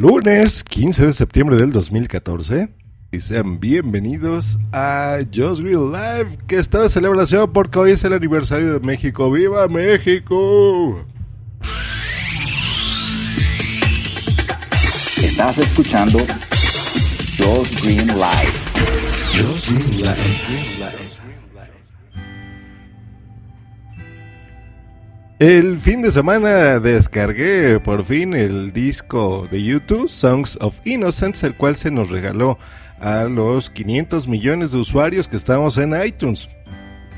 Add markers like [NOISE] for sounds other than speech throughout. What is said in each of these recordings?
Lunes 15 de septiembre del 2014 y sean bienvenidos a Just Green Live que está de celebración porque hoy es el aniversario de México. ¡Viva México! Estás escuchando Just Green Live. Just Green Live. El fin de semana descargué por fin el disco de YouTube, Songs of Innocence, el cual se nos regaló a los 500 millones de usuarios que estamos en iTunes.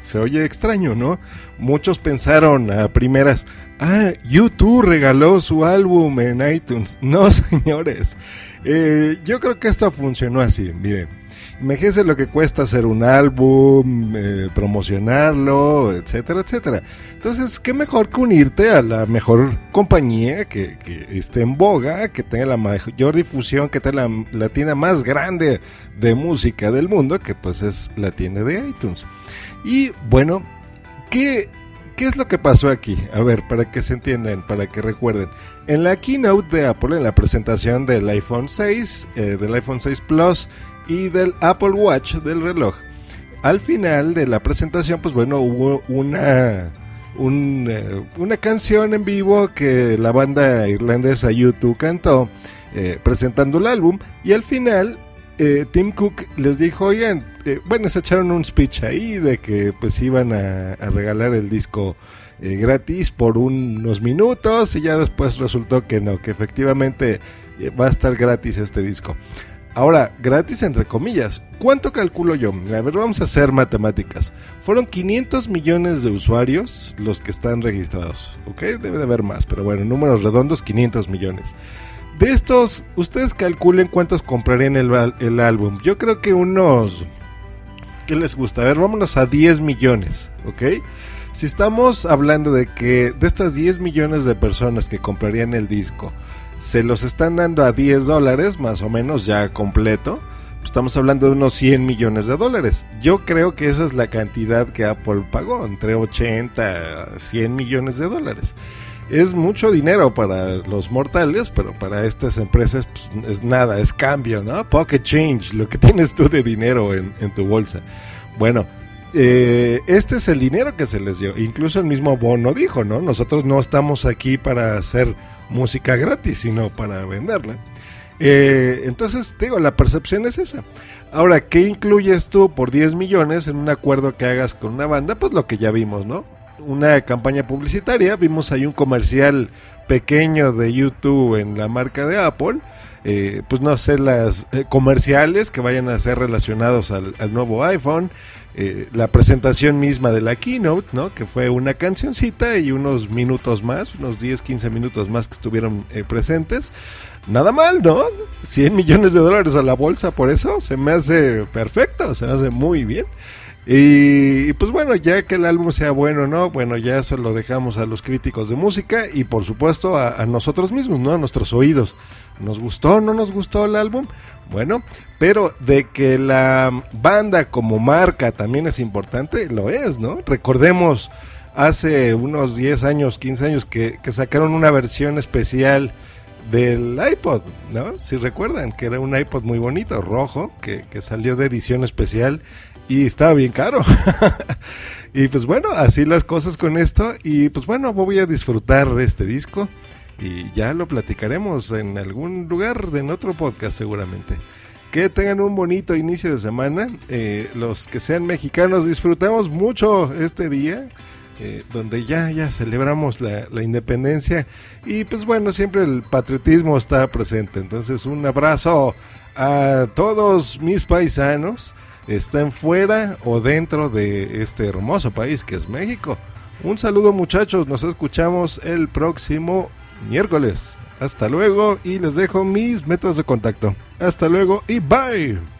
Se oye extraño, ¿no? Muchos pensaron a primeras, ah, YouTube regaló su álbum en iTunes. [LAUGHS] No, señores. Eh, yo creo que esto funcionó así, miren. Imagínense lo que cuesta hacer un álbum, eh, promocionarlo, etcétera, etcétera. Entonces, ¿qué mejor que unirte a la mejor compañía que, esté en boga, que tenga la mayor difusión, que tenga la, tienda más grande de música del mundo, que pues es la tienda de iTunes? Y bueno, ¿qué, ¿qué es lo que pasó aquí? A ver, para que se entiendan, para que recuerden. En la keynote de Apple, en la presentación del iPhone 6, eh, del iPhone 6 Plus, y del Apple Watch del reloj. Al final de la presentación, pues bueno, hubo una, eh, una canción en vivo que la banda irlandesa YouTube cantó eh, presentando el álbum y al final eh, Tim Cook les dijo, oigan, bueno, se echaron un speech ahí de que pues iban a regalar el disco gratis por unos minutos y ya después resultó que no, que efectivamente va a estar gratis este disco. Ahora, gratis entre comillas. ¿Cuánto calculo yo? A ver, vamos a hacer matemáticas. Fueron 500 millones de usuarios los que están registrados. ¿Ok? Debe de haber más, pero bueno, números redondos, 500 millones. De estos, ustedes calculen cuántos comprarían el, álbum. Yo creo que unos... ¿Qué les gusta? A ver, vámonos a 10 millones. ¿Ok? Si estamos hablando de que de estas 10 millones de personas que comprarían el disco, se los están dando a 10 dólares, más o menos ya completo. Estamos hablando de unos 100 millones de dólares. Yo creo que esa es la cantidad que Apple pagó, entre 80 a 100 millones de dólares. Es mucho dinero para los mortales, pero para estas empresas pues, es nada, es cambio, ¿no? Pocket change, lo que tienes tú de dinero en, tu bolsa. Bueno, eh, este es el dinero que se les dio. Incluso el mismo Bono dijo, ¿no? Nosotros no estamos aquí para hacer música gratis, sino para venderla. Eh, entonces, digo, la percepción es esa. Ahora, ¿qué incluyes tú por 10 millones en un acuerdo que hagas con una banda? Pues lo que ya vimos, ¿no? Una campaña publicitaria, vimos ahí un comercial pequeño de YouTube en la marca de Apple. Eh, pues no sé, las eh, comerciales que vayan a ser relacionados al, al nuevo iPhone, eh, la presentación misma de la keynote, ¿no? Que fue una cancioncita y unos minutos más, unos 10, 15 minutos más que estuvieron eh, presentes. Nada mal, ¿no? 100 millones de dólares a la bolsa por eso se me hace perfecto, se me hace muy bien. Y, pues bueno, ya que el álbum sea bueno no, bueno, ya eso lo dejamos a los críticos de música y por supuesto a, nosotros mismos, ¿no? A nuestros oídos. ¿Nos gustó o no nos gustó el álbum? Bueno, pero de que la banda como marca también es importante, lo es, ¿no? Recordemos hace unos 10 años, 15 años que, sacaron una versión especial del iPod, ¿no? Si recuerdan, que era un iPod muy bonito, rojo, que, que salió de edición especial y estaba bien caro. [LAUGHS] y pues bueno, así las cosas con esto. Y pues bueno, voy a disfrutar este disco y ya lo platicaremos en algún lugar, en otro podcast seguramente. Que tengan un bonito inicio de semana. Eh, los que sean mexicanos, disfrutamos mucho este día. Donde ya, ya celebramos la, la, independencia y pues bueno, siempre el patriotismo está presente. Entonces un abrazo a todos mis paisanos, estén fuera o dentro de este hermoso país que es México. Un saludo muchachos, nos escuchamos el próximo miércoles. Hasta luego y les dejo mis métodos de contacto. Hasta luego y bye.